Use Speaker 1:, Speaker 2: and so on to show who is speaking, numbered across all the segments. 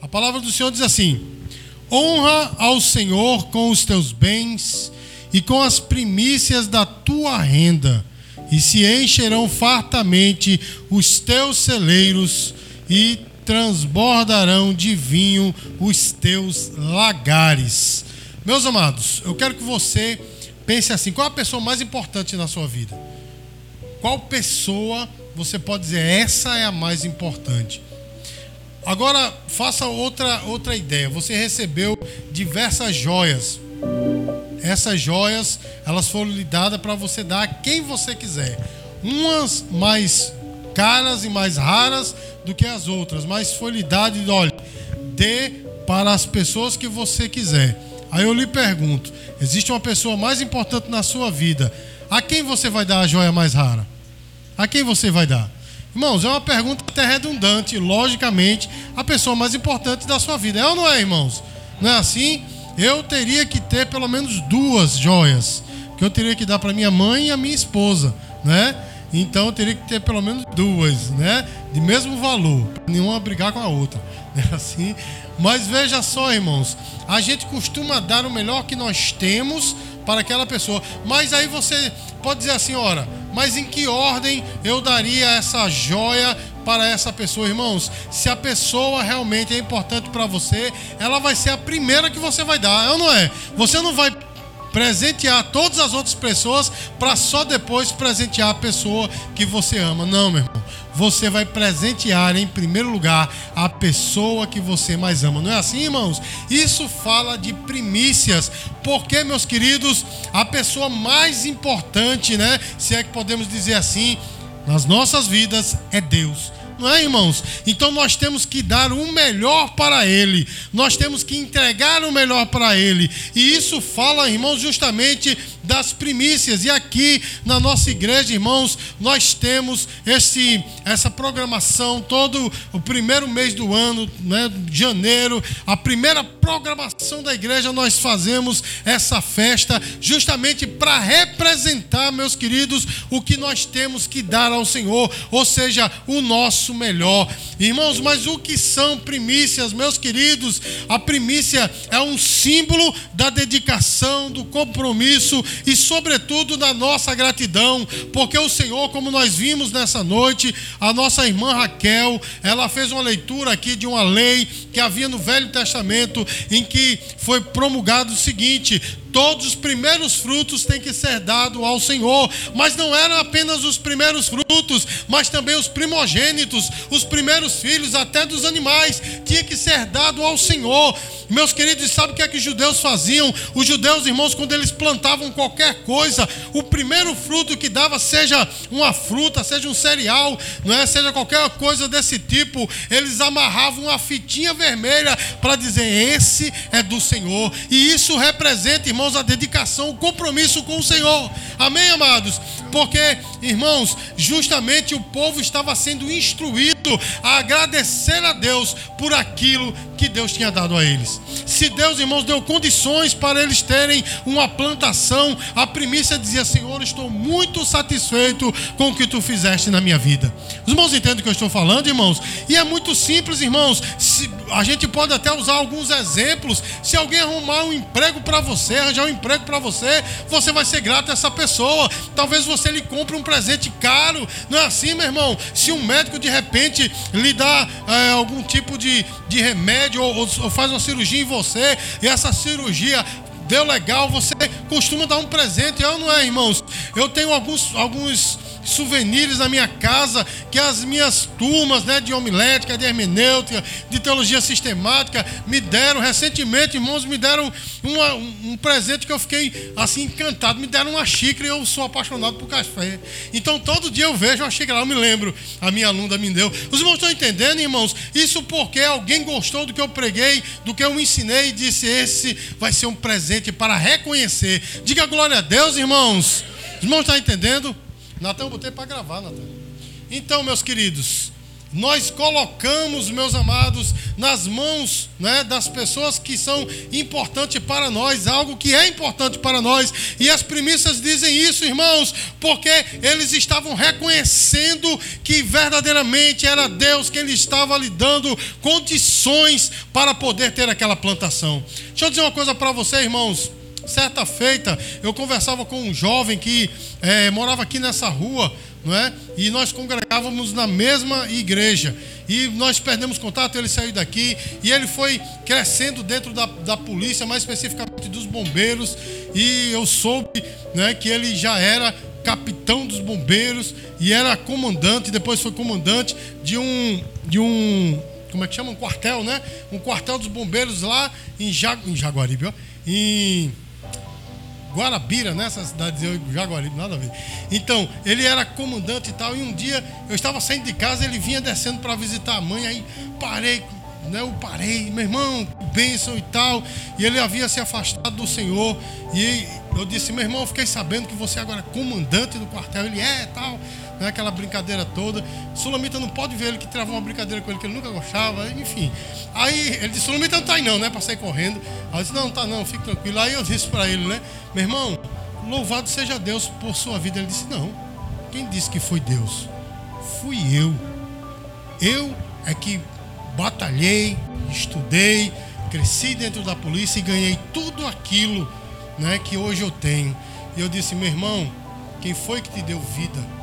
Speaker 1: A palavra do Senhor diz assim: Honra ao Senhor com os teus bens e com as primícias da tua renda, e se encherão fartamente os teus celeiros e transbordarão de vinho os teus lagares. Meus amados, eu quero que você pense assim: qual a pessoa mais importante na sua vida? Qual pessoa você pode dizer essa é a mais importante? Agora faça outra outra ideia. Você recebeu diversas joias. Essas joias, elas foram lhe dadas para você dar a quem você quiser. Umas mais caras e mais raras do que as outras, mas foi lhe dado, olha, dê para as pessoas que você quiser. Aí eu lhe pergunto: existe uma pessoa mais importante na sua vida? A quem você vai dar a joia mais rara? A quem você vai dar? Irmãos, é uma pergunta até redundante. Logicamente, a pessoa mais importante da sua vida. É ou não é, irmãos? Não é assim? Eu teria que ter pelo menos duas joias. Que eu teria que dar para minha mãe e a minha esposa, né? Então eu teria que ter pelo menos duas, né? De mesmo valor, nenhuma brigar com a outra, né? Assim. Mas veja só, irmãos, a gente costuma dar o melhor que nós temos para aquela pessoa. Mas aí você pode dizer assim, ora, mas em que ordem eu daria essa joia para essa pessoa, irmãos? Se a pessoa realmente é importante para você, ela vai ser a primeira que você vai dar, é ou não é? Você não vai presentear todas as outras pessoas para só depois presentear a pessoa que você ama. Não, meu irmão. Você vai presentear em primeiro lugar a pessoa que você mais ama. Não é assim, irmãos? Isso fala de primícias. Porque, meus queridos, a pessoa mais importante, né? Se é que podemos dizer assim, nas nossas vidas é Deus não é, irmãos? Então nós temos que dar o melhor para Ele, nós temos que entregar o melhor para Ele, e isso fala, irmãos, justamente das primícias. E aqui na nossa igreja, irmãos, nós temos esse, essa programação todo o primeiro mês do ano, né, janeiro, a primeira programação da igreja, nós fazemos essa festa justamente para representar, meus queridos, o que nós temos que dar ao Senhor, ou seja, o nosso melhor. Irmãos, mas o que são primícias, meus queridos? A primícia é um símbolo da dedicação, do compromisso e, sobretudo, da nossa gratidão, porque o Senhor, como nós vimos nessa noite, a nossa irmã Raquel, ela fez uma leitura aqui de uma lei que havia no Velho Testamento, em que foi promulgado o seguinte: Todos os primeiros frutos têm que ser dados ao Senhor, mas não eram apenas os primeiros frutos, mas também os primogênitos, os primeiros filhos, até dos animais, tinha que ser dado ao Senhor. Meus queridos, sabe o que é que os judeus faziam? Os judeus, irmãos, quando eles plantavam qualquer coisa, o primeiro fruto que dava, seja uma fruta, seja um cereal, não é? seja qualquer coisa desse tipo, eles amarravam uma fitinha vermelha para dizer: esse é do Senhor. E isso representa, irmãos, irmãos, a dedicação, o compromisso com o Senhor. Amém, amados? Porque, irmãos, justamente o povo estava sendo instruído a agradecer a Deus por aquilo que Deus tinha dado a eles. Se Deus, irmãos, deu condições para eles terem uma plantação, a primícia dizia: Senhor, estou muito satisfeito com o que tu fizeste na minha vida. Os irmãos entendem o que eu estou falando, irmãos? E é muito simples, irmãos. Se, a gente pode até usar alguns exemplos. Se alguém arrumar um emprego para você, arranjar um emprego para você, você vai ser grato a essa pessoa. Talvez você lhe compre um presente caro. Não é assim, meu irmão? Se um médico de repente lhe dá é, algum tipo de, de remédio ou, ou faz uma cirurgia em você, e essa cirurgia deu legal, você costuma dar um presente, eu não é, irmãos? Eu tenho alguns, alguns souvenirs na minha casa que as minhas turmas né, de homilética, de hermenêutica, de teologia sistemática me deram. Recentemente, irmãos, me deram uma, um presente que eu fiquei assim encantado. Me deram uma xícara e eu sou apaixonado por café. Então todo dia eu vejo uma xícara eu me lembro. A minha aluna me deu. Os irmãos estão entendendo, irmãos? Isso porque alguém gostou do que eu preguei, do que eu ensinei e disse: esse vai ser um presente para reconhecer. Diga glória a Deus, irmãos. Os irmãos estão entendendo? Natan, eu botei para gravar, Natan. Então, meus queridos, nós colocamos, meus amados, nas mãos né, das pessoas que são importantes para nós, algo que é importante para nós. E as primícias dizem isso, irmãos, porque eles estavam reconhecendo que verdadeiramente era Deus quem lhe estava lhe dando condições para poder ter aquela plantação. Deixa eu dizer uma coisa para você, irmãos. Certa feita, eu conversava com um jovem que é, morava aqui nessa rua não é? E nós congregávamos na mesma igreja. E nós perdemos contato, ele saiu daqui e ele foi crescendo dentro da, da polícia, mais especificamente dos bombeiros. E eu soube né, que ele já era capitão dos bombeiros e era comandante, depois foi comandante de um de um como é que chama? Um quartel, né? Um quartel dos bombeiros lá em, Jagu, em Jaguaribe, ó, em Guarabira, nessa né? cidade de Jaguaribe, nada a ver. Então, ele era comandante e tal, e um dia eu estava saindo de casa, ele vinha descendo para visitar a mãe, aí parei, né, eu parei, meu irmão, bênção e tal, e ele havia se afastado do Senhor, e eu disse, meu irmão, fiquei sabendo que você agora é comandante do quartel, ele é tal, né, aquela brincadeira toda. Sulamita não pode ver ele que travou uma brincadeira com ele que ele nunca gostava, enfim. Aí ele disse: Sulamita não tá aí não, né? Para sair correndo. Aí eu disse: não tá não, fique tranquilo. Aí eu disse para ele, né? Meu irmão, louvado seja Deus por sua vida. Ele disse: Não, quem disse que foi Deus? Fui eu. Eu é que batalhei, estudei, cresci dentro da polícia e ganhei tudo aquilo né, que hoje eu tenho. E eu disse, meu irmão, quem foi que te deu vida?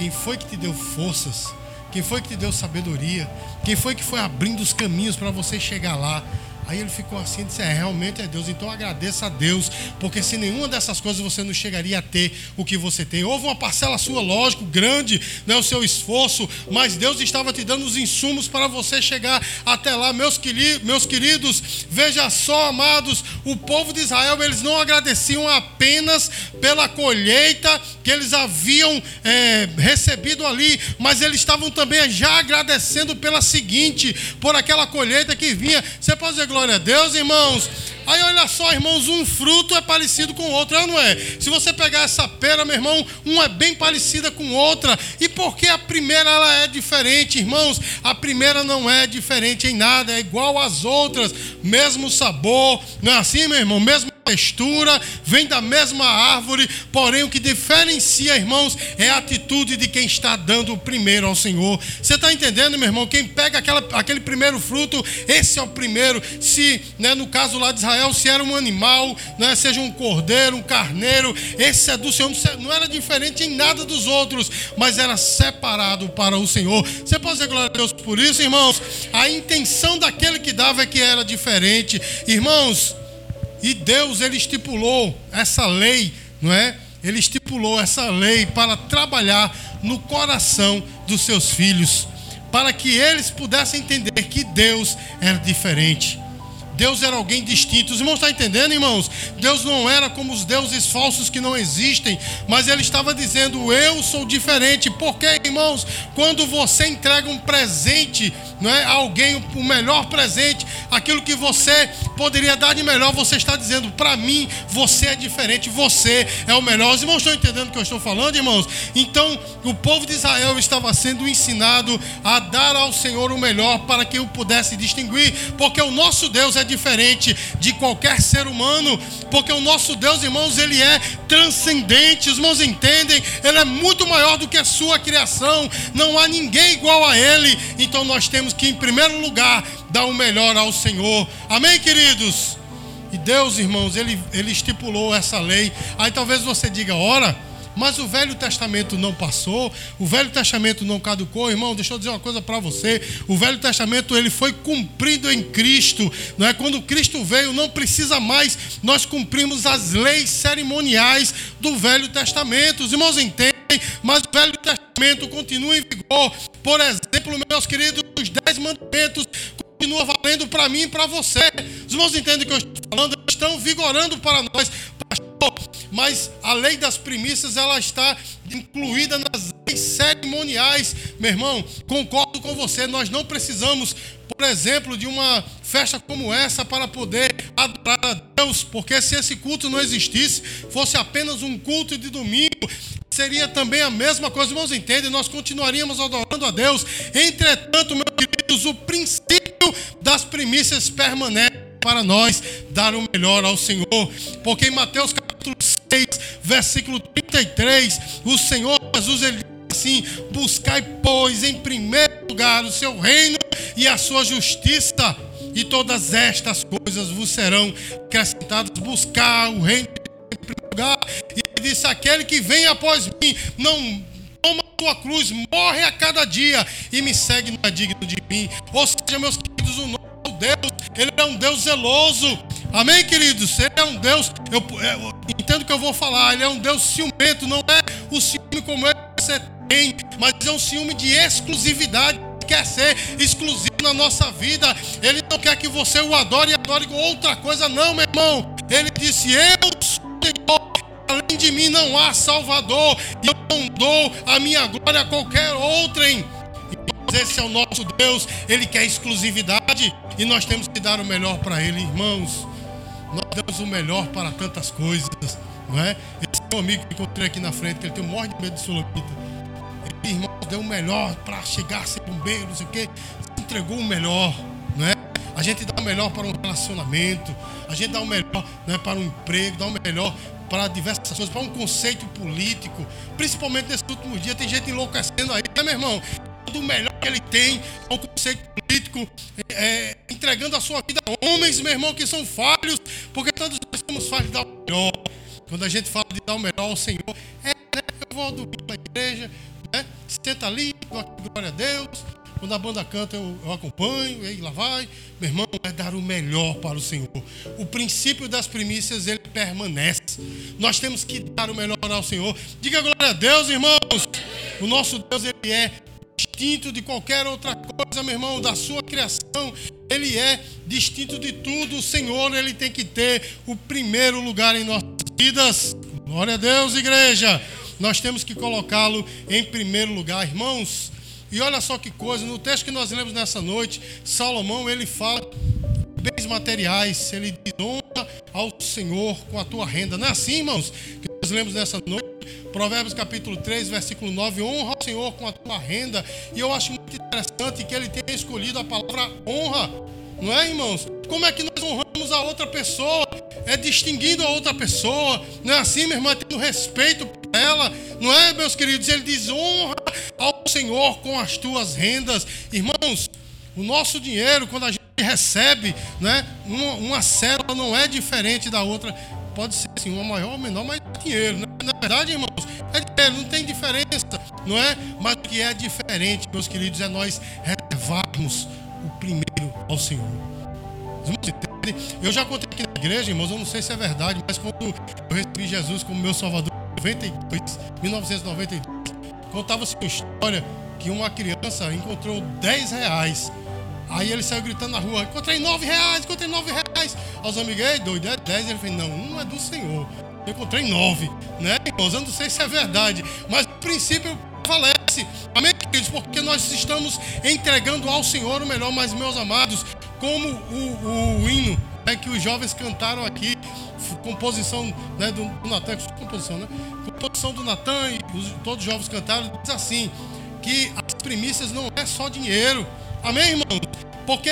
Speaker 1: Quem foi que te deu forças? Quem foi que te deu sabedoria? Quem foi que foi abrindo os caminhos para você chegar lá? Aí ele ficou assim e disse: É, realmente é Deus. Então agradeça a Deus, porque sem nenhuma dessas coisas você não chegaria a ter o que você tem. Houve uma parcela sua, lógico, grande, né, o seu esforço, mas Deus estava te dando os insumos para você chegar até lá. Meus, queridos, meus queridos, veja só, amados, o povo de Israel, eles não agradeciam apenas pela colheita que eles haviam é, recebido ali, mas eles estavam também já agradecendo pela seguinte, por aquela colheita que vinha. Você pode dizer, glória a Deus, irmãos. Aí olha só, irmãos, um fruto é parecido com o outro, é ou não é? Se você pegar essa pera, meu irmão, uma é bem parecida com outra. E por que a primeira ela é diferente, irmãos? A primeira não é diferente em nada, é igual às outras, mesmo sabor, não é assim, meu irmão? Mesmo textura, vem da mesma árvore, porém o que diferencia, irmãos, é a atitude de quem está dando o primeiro ao Senhor. Você está entendendo, meu irmão? Quem pega aquela, aquele primeiro fruto, esse é o primeiro. Se, né, no caso lá de Israel, se era um animal, né, seja um cordeiro, um carneiro, esse é do Senhor, não era diferente em nada dos outros, mas era separado para o Senhor. Você pode dizer glória a Deus por isso, irmãos? A intenção daquele que dava é que era diferente. Irmãos, e Deus ele estipulou essa lei, não é? Ele estipulou essa lei para trabalhar no coração dos seus filhos, para que eles pudessem entender que Deus era diferente. Deus era alguém distinto. Os irmãos estão entendendo, irmãos? Deus não era como os deuses falsos que não existem, mas Ele estava dizendo: Eu sou diferente. Porque, irmãos, quando você entrega um presente não é, a alguém, o melhor presente, aquilo que você poderia dar de melhor, você está dizendo: Para mim, você é diferente, você é o melhor. Os irmãos estão entendendo o que eu estou falando, irmãos? Então, o povo de Israel estava sendo ensinado a dar ao Senhor o melhor para que o pudesse distinguir, porque o nosso Deus é diferente de qualquer ser humano, porque o nosso Deus, irmãos, ele é transcendente. Os irmãos entendem? Ele é muito maior do que a sua criação. Não há ninguém igual a ele. Então nós temos que, em primeiro lugar, dar o melhor ao Senhor. Amém, queridos? E Deus, irmãos, ele, ele estipulou essa lei. Aí talvez você diga, ora mas o Velho Testamento não passou, o Velho Testamento não caducou, irmão. Deixa eu dizer uma coisa para você: o Velho Testamento ele foi cumprido em Cristo. Não é quando Cristo veio, não precisa mais nós cumprimos as leis cerimoniais do Velho Testamento. Os irmãos entendem? Mas o Velho Testamento continua em vigor. Por exemplo, meus queridos, os dez mandamentos continua valendo para mim e para você. Os irmãos entendem o que eu estou falando? Estão vigorando para nós mas a lei das primícias ela está incluída nas leis cerimoniais. Meu irmão, concordo com você, nós não precisamos, por exemplo, de uma festa como essa para poder adorar a Deus, porque se esse culto não existisse, fosse apenas um culto de domingo, seria também a mesma coisa, irmãos, entendem? Nós continuaríamos adorando a Deus. Entretanto, meus queridos, o princípio das primícias permanece para nós dar o melhor ao Senhor, porque em Mateus capítulo 6, versículo 33, o Senhor Jesus ele assim: buscai, pois, em primeiro lugar o seu reino e a sua justiça, e todas estas coisas vos serão acrescentadas. Buscar o reino em primeiro lugar. E ele disse: aquele que vem após mim, não toma a tua cruz, morre a cada dia e me segue, não é digno de mim. Ou seja, meus queridos, o nosso Deus, Ele é um Deus zeloso. Amém, queridos? Ele é um Deus, eu, eu entendo o que eu vou falar, Ele é um Deus ciumento, não é o ciúme como é que você tem, mas é um ciúme de exclusividade quer ser exclusivo na nossa vida. Ele não quer que você o adore e adore com outra coisa, não, meu irmão. Ele disse: Eu sou Senhor. Além de mim não há Salvador. E eu não dou a minha glória a qualquer outrem. Esse é o nosso Deus. Ele quer exclusividade. E nós temos que dar o melhor para Ele, irmãos. Nós damos o melhor para tantas coisas. Não é? Esse meu amigo que encontrei aqui na frente, que ele tem um morre de medo de sulamita irmão deu o melhor para chegar a ser bombeiro, não sei o quê. Entregou o melhor, não é? A gente dá o melhor para um relacionamento, a gente dá o melhor né, para um emprego, dá o melhor para diversas coisas, para um conceito político. Principalmente nesses últimos dias, tem gente enlouquecendo aí, né, meu irmão? Do melhor que ele tem, um conceito político, é, entregando a sua vida a homens, meu irmão, que são falhos, porque todos nós somos falhos dar o melhor. Quando a gente fala de dar o melhor ao Senhor, é, né, eu vou dormir na igreja, né? Senta ali, glória a Deus. Quando a banda canta, eu, eu acompanho, e aí lá vai. Meu irmão, é dar o melhor para o Senhor. O princípio das primícias, ele permanece. Nós temos que dar o melhor ao Senhor. Diga glória a Deus, irmãos. O nosso Deus, ele é distinto de qualquer outra coisa, meu irmão, da sua criação. Ele é distinto de tudo. O Senhor, ele tem que ter o primeiro lugar em nossas vidas. Glória a Deus, igreja nós temos que colocá-lo em primeiro lugar, irmãos. E olha só que coisa, no texto que nós lemos nessa noite, Salomão ele fala bens materiais, ele diz honra ao Senhor com a tua renda. Não é assim, irmãos, nós lemos nessa noite? Provérbios capítulo 3, versículo 9, honra ao Senhor com a tua renda. E eu acho muito interessante que ele tenha escolhido a palavra honra, não é, irmãos? Como é que nós honramos a outra pessoa? É distinguindo a outra pessoa, não é assim, irmão? É tendo respeito ela, não é, meus queridos? Ele diz: honra ao Senhor com as tuas rendas. Irmãos, o nosso dinheiro, quando a gente recebe, né, uma, uma célula não é diferente da outra. Pode ser assim, uma maior ou menor, mas dinheiro. Né? Na verdade, irmãos, é dinheiro, não tem diferença, não é? Mas o que é diferente, meus queridos, é nós reservarmos o primeiro ao Senhor. Eu já contei aqui na igreja, irmãos, eu não sei se é verdade, mas quando eu recebi Jesus como meu Salvador 92, 1992, contava-se uma história que uma criança encontrou 10 reais. Aí ele saiu gritando na rua: Encontrei 9 reais, encontrei 9 reais. Aos amigos, doido, é 10. Ele falou: Não, um é do Senhor. Eu encontrei 9, né, irmãos? Eu não sei se é verdade, mas o princípio prevalece. Amém, queridos? Porque nós estamos entregando ao Senhor o melhor, mas, meus amados, como o, o, o hino é que os jovens cantaram aqui, composição né, do, do Natan, composição, né? Composição do Natan e os, todos os jovens cantaram, diz assim, que as primícias não é só dinheiro. Amém, irmãos? Porque,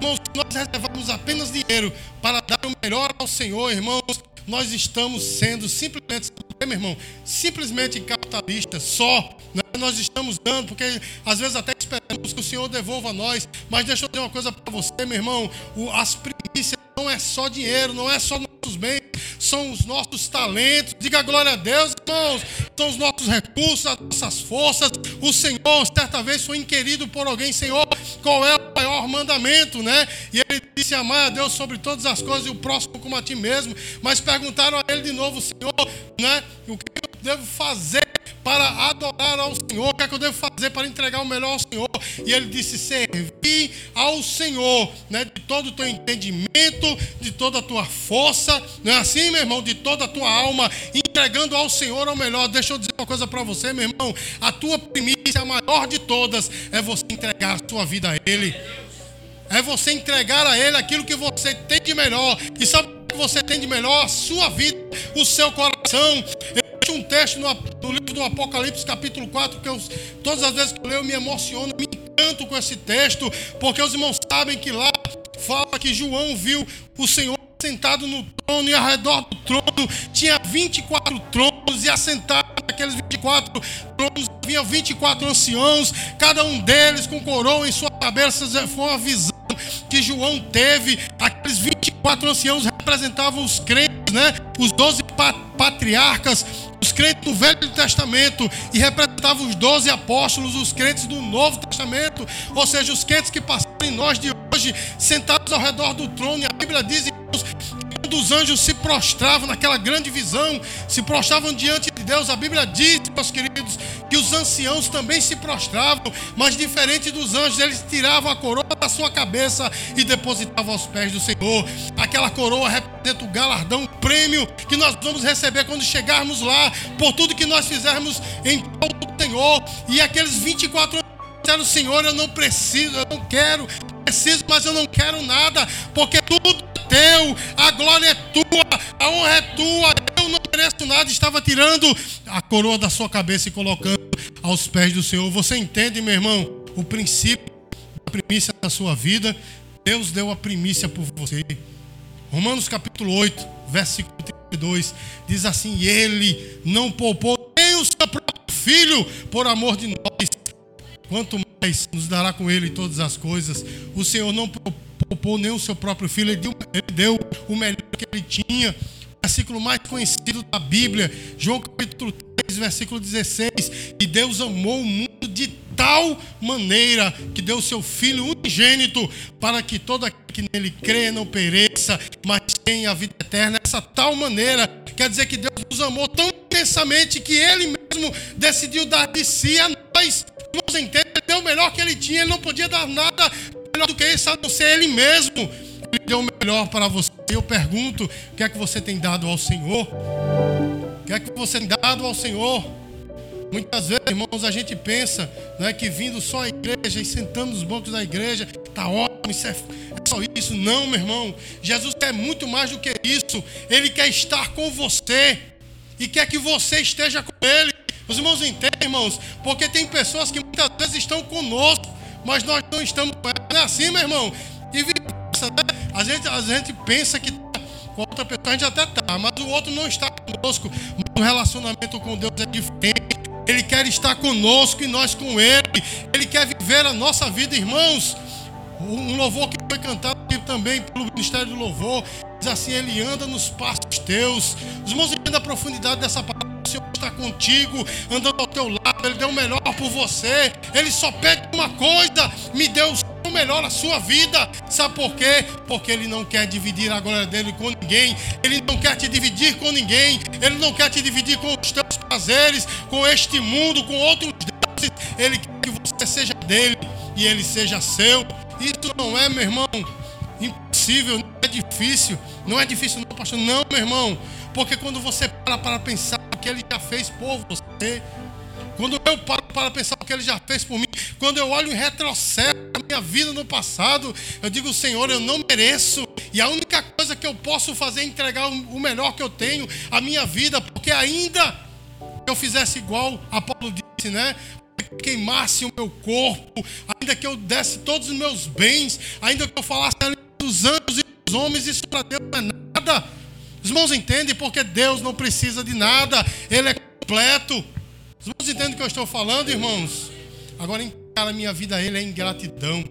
Speaker 1: irmãos, nós reservamos apenas dinheiro para dar o melhor ao Senhor, irmãos, nós estamos sendo simplesmente, meu irmão, simplesmente capitalistas só. Né? Nós estamos dando, porque às vezes até esperamos que o Senhor devolva a nós. Mas deixa eu dizer uma coisa para você, meu irmão: o, as primícias não é só dinheiro, não é só nossos bens, são os nossos talentos. Diga glória a Deus, irmãos. São os nossos recursos, as nossas forças. O Senhor, certa vez, foi inquirido por alguém, Senhor, qual é o maior mandamento, né? E ele disse: Amar a Deus sobre todas as coisas e o próximo como a ti mesmo. Mas perguntaram a ele de novo, Senhor, né? O que eu devo fazer para adorar ao Senhor? O que é que eu devo fazer para entregar o melhor ao Senhor? E ele disse: servir ao Senhor, né? De todo o teu entendimento, de toda a tua força, não é assim, meu irmão? De toda a tua alma, entregando ao Senhor ao melhor. Deixa eu dizer uma coisa para você, meu irmão. A tua primícia, maior de todas, é você entregar a tua vida a Ele. é você entregar a Ele aquilo que você tem de melhor. E sabe o que você tem de melhor? A sua vida, o seu coração. Eu um texto no, no livro do Apocalipse, capítulo 4, que eu, todas as vezes que eu leio, eu me emociono, me encanto com esse texto, porque os irmãos sabem que lá fala que João viu o Senhor sentado no trono e ao redor do trono tinha 24 tronos e assentado naqueles 24 tronos havia 24 anciãos, cada um deles com coroa em sua cabeça. Foi uma visão que João teve. Aqueles 24 anciãos representavam os crentes, né? Os 12 patriarcas, os crentes do Velho Testamento e representavam os 12 apóstolos, os crentes do Novo Testamento, ou seja, os crentes que passaram em nós de hoje, sentados ao redor do trono. E a Bíblia diz que os anjos se prostravam naquela grande visão, se prostravam diante de Deus. A Bíblia diz, meus queridos, que os anciãos também se prostravam, mas diferente dos anjos, eles tiravam a coroa da sua cabeça e depositavam aos pés do Senhor. Aquela coroa representa o galardão, o prêmio que nós vamos receber quando chegarmos lá, por tudo que nós fizermos em prol do Senhor. E aqueles 24 anos disseram: Senhor, eu não preciso, eu não quero, preciso, mas eu não quero nada, porque tudo teu, a glória é tua, a honra é tua, eu não mereço nada. Estava tirando a coroa da sua cabeça e colocando aos pés do Senhor. Você entende, meu irmão, o princípio da primícia da sua vida? Deus deu a primícia por você. Romanos capítulo 8, versículo 32, diz assim: Ele não poupou nem o seu próprio filho por amor de nós, quanto mais nos dará com ele todas as coisas. O Senhor não poupou nem o seu próprio filho, ele deu, ele deu o melhor que ele tinha. O versículo mais conhecido da Bíblia, João capítulo 3, versículo 16. E Deus amou o mundo de tal maneira que deu seu Filho unigênito para que todo aquele que nele crê não pereça, mas tenha a vida eterna. Essa tal maneira quer dizer que Deus nos amou tão intensamente que Ele mesmo decidiu dar de si a nós. Irmãos, entende? Ele deu o melhor que Ele tinha, Ele não podia dar nada melhor do que isso, a não ser Ele mesmo. Ele deu o melhor para você. Eu pergunto: o que é que você tem dado ao Senhor? O que é que você tem dado ao Senhor? Muitas vezes, irmãos, a gente pensa né, que vindo só à igreja e sentando nos bancos da igreja, está ótimo, isso é, é só isso. Não, meu irmão. Jesus quer muito mais do que isso. Ele quer estar com você e quer que você esteja com Ele. Os irmãos entendem, irmãos? Porque tem pessoas que muitas vezes estão conosco, mas nós não estamos com elas. Não é assim, meu irmão? E vice né? a, gente, a gente pensa que tá com outra pessoa, a gente até está, mas o outro não está conosco. O relacionamento com Deus é diferente. Ele quer estar conosco e nós com Ele. Ele quer viver a nossa vida, irmãos. Um louvor que foi cantado aqui também pelo Ministério do Louvor. Diz assim: Ele anda nos passos teus. Os irmãos entendem a profundidade dessa palavra. Senhor está contigo, andando ao teu lado. Ele deu o melhor por você. Ele só pede uma coisa: me deu o melhor a sua vida. Sabe por quê? Porque Ele não quer dividir a glória dele com ninguém. Ele não quer te dividir com ninguém. Ele não quer te dividir com os teus prazeres, com este mundo, com outros deuses. Ele quer que você seja dele e ele seja seu. Isso não é, meu irmão, impossível, não é difícil. Não é difícil, não, pastor. Não, meu irmão. Porque quando você para para pensar que ele já fez por você, quando eu paro para pensar o que ele já fez por mim, quando eu olho em retrocesso a minha vida no passado, eu digo, Senhor, eu não mereço. E a única coisa que eu posso fazer é entregar o melhor que eu tenho, a minha vida, porque ainda eu fizesse igual a Paulo disse, né? Queimasse o meu corpo, ainda que eu desse todos os meus bens, ainda que eu falasse dos anjos e dos homens, isso para Deus não é nada. Os irmãos entendem porque Deus não precisa de nada, Ele é completo. Os irmãos entendem o que eu estou falando, irmãos? Agora, entregar a minha vida a Ele é ingratidão.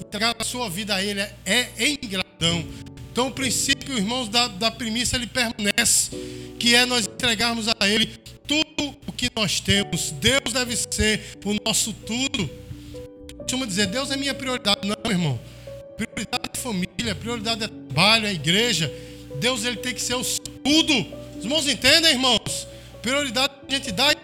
Speaker 1: Entregar a sua vida a Ele é, é ingratidão. Então, o princípio, irmãos, da, da primícia, ele permanece, que é nós entregarmos a Ele tudo o que nós temos. Deus deve ser o nosso tudo. Costuma dizer, Deus é minha prioridade. Não, irmão. Prioridade é família, prioridade é trabalho, é igreja. Deus ele tem que ser o tudo. Os irmãos entendem, irmãos? Prioridade a gente dá e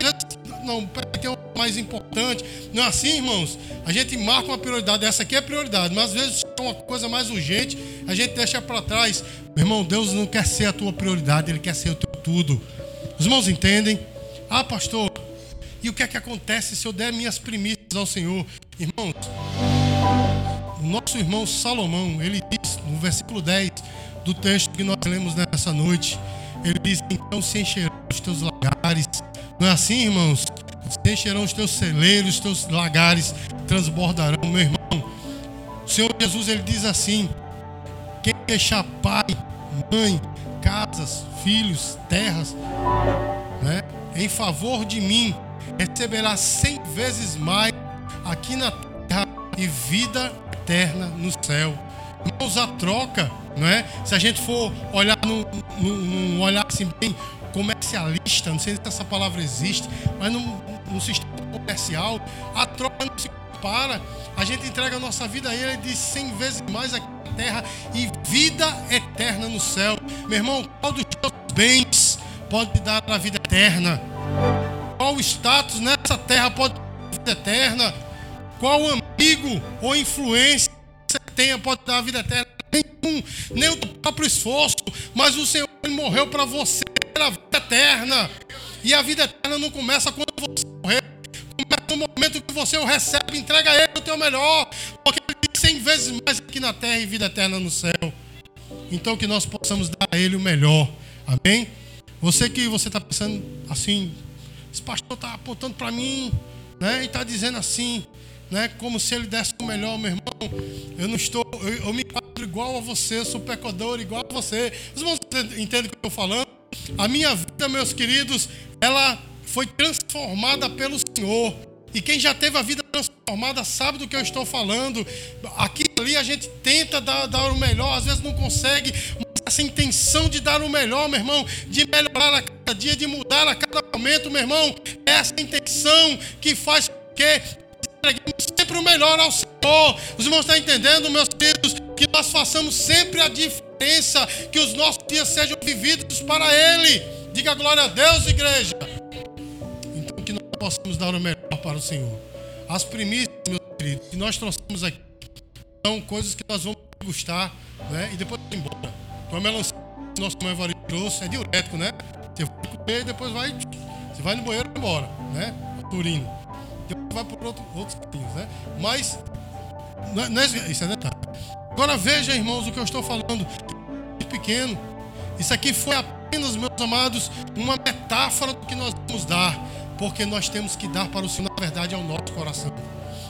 Speaker 1: não, é o mais importante. Não é assim, irmãos? A gente marca uma prioridade, essa aqui é a prioridade, mas às vezes é uma coisa mais urgente, a gente deixa para trás. Meu irmão, Deus não quer ser a tua prioridade, Ele quer ser o teu tudo. Os irmãos entendem? Ah, pastor, e o que é que acontece se eu der minhas primícias ao Senhor? Irmãos, o nosso irmão Salomão, ele diz no versículo 10 do texto que nós lemos nessa noite, ele diz: Então se encherão os teus lagares. Não é assim, irmãos? Se encherão os teus celeiros, os teus lagares transbordarão, meu irmão. O Senhor Jesus ele diz assim: Quem deixar pai, mãe, casas, filhos, terras, né, em favor de mim, receberá cem vezes mais aqui na terra e vida eterna no céu. Irmãos, a troca, não é? Se a gente for olhar num, num, olhar assim bem comercialista, não sei se essa palavra existe, mas no, no sistema comercial, a troca não se compara. A gente entrega a nossa vida a Ele de cem vezes mais aqui na terra e vida eterna no céu. Meu irmão, qual dos teus bens pode dar a vida eterna? Qual status nessa terra pode dar a vida eterna? Qual amigo ou influência você tenha pode dar a vida eterna? Nem o próprio esforço, mas o Senhor morreu para você, a vida eterna. E a vida eterna não começa quando você morrer, começa no momento que você o recebe, entrega a Ele o teu melhor, porque Ele tem cem vezes mais aqui na terra e vida eterna no céu. Então que nós possamos dar a Ele o melhor, amém? Você que você está pensando assim, esse pastor está apontando para mim, né? E está dizendo assim, né? Como se ele desse o melhor, meu irmão. Eu não estou, eu, eu me igual a você, eu sou pecador igual a você. Os irmãos entendem o que eu estou falando? A minha vida, meus queridos, ela foi transformada pelo Senhor. E quem já teve a vida transformada sabe do que eu estou falando. Aqui ali a gente tenta dar, dar o melhor, às vezes não consegue, mas essa intenção de dar o melhor, meu irmão, de melhorar a cada dia, de mudar a cada momento, meu irmão, é essa intenção que faz com que entreguemos sempre o melhor ao Senhor. Os irmãos estão entendendo, meus queridos, que nós façamos sempre a diferença, que os nossos dias sejam vividos para Ele. Diga glória a Deus, igreja. Então, que nós possamos dar o melhor para o Senhor. As primícias, meus queridos, que nós trouxemos aqui, são coisas que nós vamos gostar, né? E depois ir embora. Então, a melancia que nosso irmão Evaristo trouxe é diurético, né? Você vai comer e depois vai, você vai no banheiro e embora, né? Urina vai por outro, outros caminhos, né? Mas, não é, é, isso é detalhe. Agora veja, irmãos, o que eu estou falando. Pequeno. Isso aqui foi apenas, meus amados, uma metáfora do que nós vamos dar. Porque nós temos que dar para o Senhor, na verdade, ao nosso coração.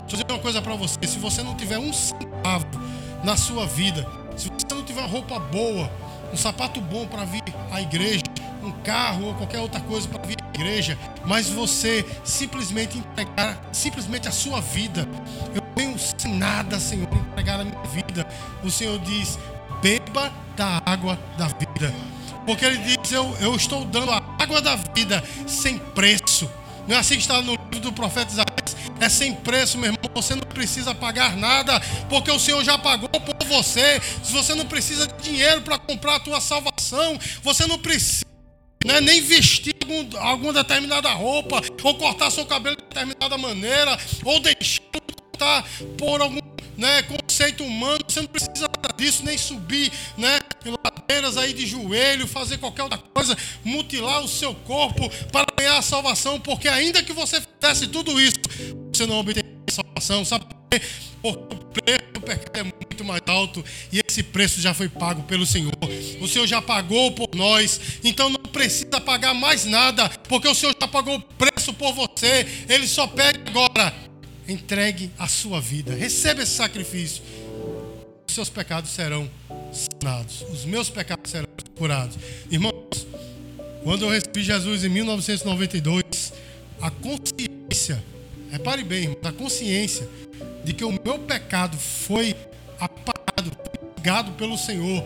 Speaker 1: Deixa eu dizer uma coisa para você. Se você não tiver um centavo na sua vida, se você não tiver uma roupa boa, um sapato bom para vir à igreja, um carro ou qualquer outra coisa para vir igreja, mas você simplesmente entregar simplesmente a sua vida. Eu tenho sem nada, Senhor, entregar a minha vida. O Senhor diz: beba da água da vida. Porque Ele diz: eu, eu estou dando a água da vida sem preço. Não é assim que está no livro do profeta Isaías? É sem preço, meu irmão. Você não precisa pagar nada, porque o Senhor já pagou por você. Você não precisa de dinheiro para comprar a tua salvação, você não precisa não é nem vestir algum, alguma determinada roupa, ou cortar seu cabelo de determinada maneira, ou deixar cortar por algum né, conceito humano. Você não precisa disso, nem subir né, ladeiras aí de joelho, fazer qualquer outra coisa, mutilar o seu corpo para ganhar a salvação, porque ainda que você fizesse tudo isso, você não obteria a salvação. Sabe por quê? Porque o preço do pecado é muito mais alto e esse preço já foi pago pelo Senhor. O Senhor já pagou por nós, então não precisa pagar mais nada, porque o Senhor já pagou o preço por você. Ele só pede agora: entregue a sua vida, receba esse sacrifício. Os seus pecados serão sanados, os meus pecados serão curados. Irmãos, quando eu recebi Jesus em 1992, a consciência, repare bem, irmãos, a consciência de que o meu pecado foi apagado, pagado pelo Senhor.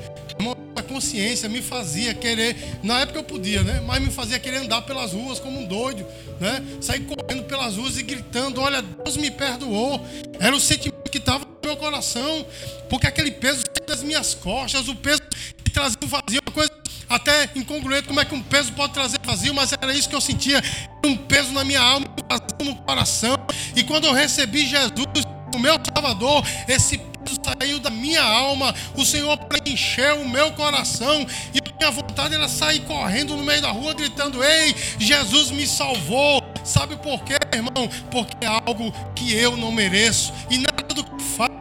Speaker 1: Consciência me fazia querer, na época eu podia, né? Mas me fazia querer andar pelas ruas como um doido, né? Sair correndo pelas ruas e gritando: Olha, Deus me perdoou. Era o sentimento que estava no meu coração, porque aquele peso das minhas costas, o peso que trazia o vazio, uma coisa até incongruente, como é que um peso pode trazer vazio, mas era isso que eu sentia, um peso na minha alma, um vazio no coração. E quando eu recebi Jesus, o meu Salvador, esse saiu da minha alma, o Senhor preencheu o meu coração e minha vontade era sair correndo no meio da rua gritando: Ei, Jesus me salvou. Sabe por quê, irmão? Porque é algo que eu não mereço e nada do que faço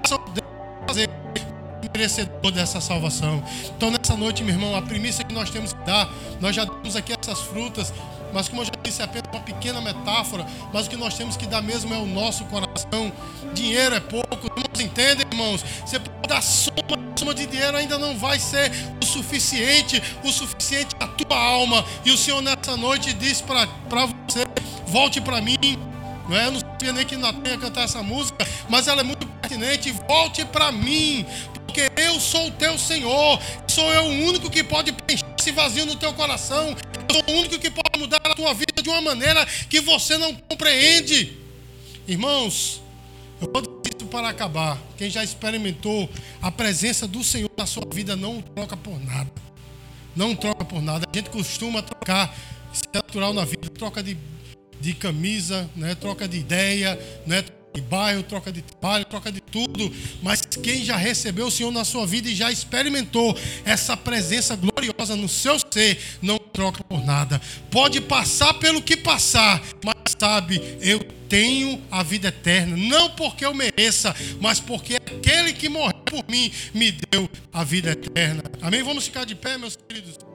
Speaker 1: merecedor dessa salvação. Então, nessa noite, meu irmão, a primícia que nós temos que dar, nós já damos aqui essas frutas, mas como eu já disse, é apenas uma pequena metáfora, mas o que nós temos que dar mesmo é o nosso coração. Dinheiro é pouco, irmãos, entendem, irmãos? Você pode dar soma, soma de dinheiro ainda não vai ser o suficiente, o suficiente a tua alma. E o Senhor nessa noite diz para você: volte para mim. Não é? Eu não sabia nem que Natan ia cantar essa música, mas ela é muito pertinente. Volte para mim, porque eu sou o teu Senhor. Sou eu o único que pode preencher esse vazio no teu coração. Eu sou o único que pode mudar a tua vida de uma maneira que você não compreende. Irmãos, eu vou para acabar. Quem já experimentou a presença do Senhor na sua vida não troca por nada. Não troca por nada. A gente costuma trocar, isso é natural na vida, troca de, de camisa, né? troca de ideia, né? De bairro, troca de trabalho, troca de tudo. Mas quem já recebeu o Senhor na sua vida e já experimentou essa presença gloriosa no seu ser, não troca por nada. Pode passar pelo que passar, mas sabe, eu tenho a vida eterna, não porque eu mereça, mas porque aquele que morreu por mim me deu a vida eterna. Amém? Vamos ficar de pé, meus queridos.